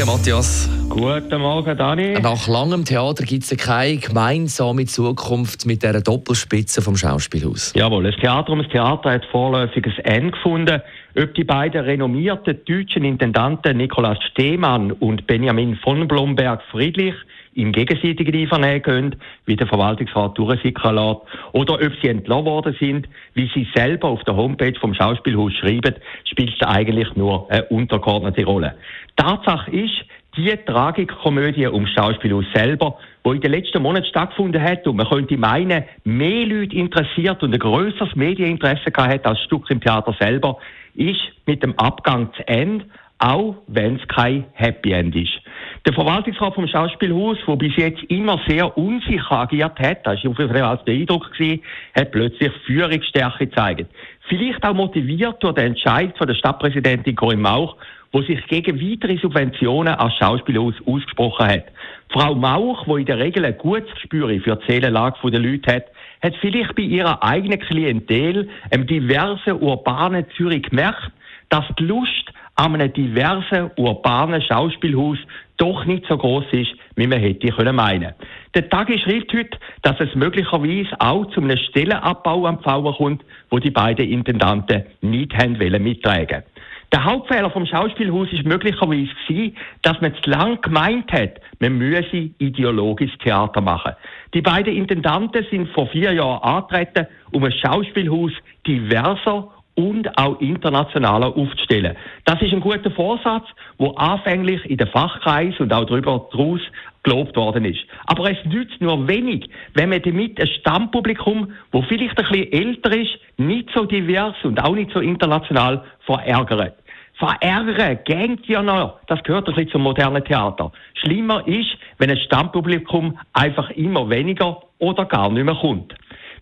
Morgen, Matthias. Guten Morgen, Dani. Nach langem Theater gibt es keine gemeinsame Zukunft mit dieser Doppelspitze vom Schauspielhaus. Jawohl, das Theater um das Theater hat vorläufig ein Ende gefunden. Ob die beiden renommierten deutschen Intendanten Nikolaus Stehmann und Benjamin von Blomberg-Friedlich im gegenseitigen Einvernehmen gehen, wie der Verwaltungsrat durchsickern lässt, oder ob sie entlassen worden sind, wie sie selber auf der Homepage vom Schauspielhaus schreiben, spielt eigentlich nur eine untergeordnete Rolle. Tatsache ist, die Tragikkomödie um das Schauspielhaus selber, wo in den letzten Monaten stattgefunden hat und man könnte meinen, mehr Leute interessiert und ein grösseres Medieninteresse gehabt hat als das Stück im Theater selber, ist mit dem Abgang zu Ende, auch wenn es kein Happy End ist. Der Verwaltungsrat vom Schauspielhaus, der bis jetzt immer sehr unsicher agiert hat, das war auf jeden Fall als Eindruck, gewesen, hat plötzlich Führungsstärke gezeigt. Vielleicht auch motiviert durch den Entscheid von der Stadtpräsidentin Corinne Mauch, wo sich gegen weitere Subventionen als Schauspielhaus ausgesprochen hat. Frau Mauch, die in der Regel ein gutes Gespür für die Seelenlage der Leute hat, hat vielleicht bei ihrer eigenen Klientel, einem diversen urbanen Zürich gemerkt, dass die Lust an einem diversen urbanen Schauspielhaus doch nicht so groß ist, wie man hätte können meinen. Der Tag schreibt heute, dass es möglicherweise auch zu einem Stellenabbau am Pfauer kommt, wo die beiden Intendanten nicht haben wollen mittragen. Der Hauptfehler vom Schauspielhaus ist möglicherweise gewesen, dass man zu lang gemeint hat, man müsse ideologisches Theater machen. Die beiden Intendanten sind vor vier Jahren angetreten, um ein Schauspielhaus diverser und auch internationaler aufzustellen. Das ist ein guter Vorsatz, wo anfänglich in den Fachkreis und auch darüber draus gelobt worden ist. Aber es nützt nur wenig, wenn man damit ein Stammpublikum, wo vielleicht ein bisschen älter ist, nicht so divers und auch nicht so international verärgert. Verärgern gängt ja noch. Das gehört ein bisschen zum modernen Theater. Schlimmer ist, wenn ein Stammpublikum einfach immer weniger oder gar nicht mehr kommt.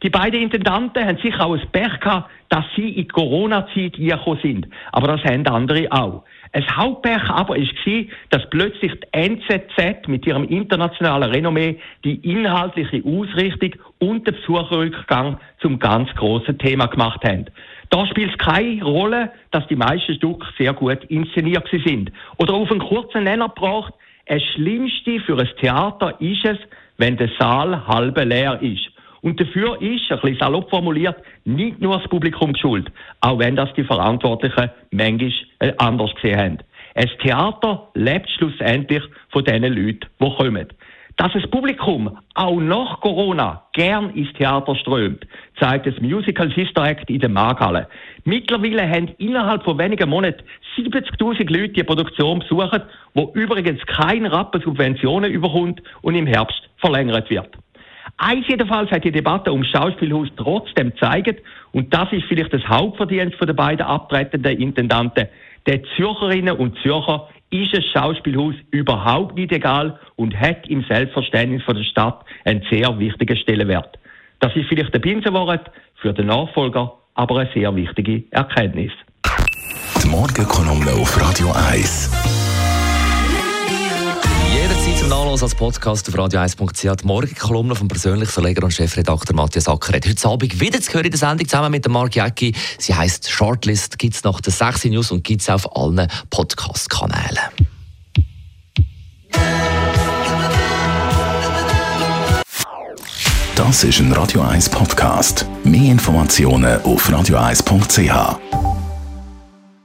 Die beiden Intendanten haben sicher auch ein Pech gehabt, dass sie in die Corona-Zeit gekommen sind. Aber das haben andere auch. Ein Hauptpech aber war, dass plötzlich die NZZ mit ihrem internationalen Renommee die inhaltliche Ausrichtung und den Besucherrückgang zum ganz grossen Thema gemacht haben. Da spielt es keine Rolle, dass die meisten Stücke sehr gut inszeniert sind. Oder auf einen kurzen Nenner gebracht, das Schlimmste für ein Theater ist es, wenn der Saal halb leer ist. Und dafür ist, ein bisschen salopp formuliert, nicht nur das Publikum schuld, auch wenn das die Verantwortlichen manchmal äh, anders gesehen haben. Ein Theater lebt schlussendlich von den Leuten, die kommen. Dass das Publikum auch nach Corona gern ins Theater strömt, zeigt das Musical Sister Act in der Markhalle. Mittlerweile haben innerhalb von wenigen Monaten 70.000 Leute die Produktion besucht, wo übrigens kein Rappen Subventionen überkommt und im Herbst verlängert wird. Eins jedenfalls hat die Debatte ums Schauspielhaus trotzdem gezeigt, und das ist vielleicht das Hauptverdienst der beiden abtretenden Intendanten, den Zürcherinnen und Zürcher ist das Schauspielhaus überhaupt nicht egal und hat im Selbstverständnis von der Stadt einen sehr wichtigen Stellenwert. Das ist vielleicht ein Binsenwort für den Nachfolger, aber eine sehr wichtige Erkenntnis. Die Morgenkolumne auf Radio 1. Zum Nachlesen als Podcast auf radio1.ch. Die Morgenkolumne vom persönlichen Verleger und Chefredakteur Matthias Ackeret. Heute Abend wieder zu hören in der Sendung zusammen mit Mark Jäcki. Sie heisst Shortlist, gibt es nach der 6 News und gibt es auf allen Podcast-Kanälen. Das ist ein Radio 1 Podcast. Mehr Informationen auf radio1.ch.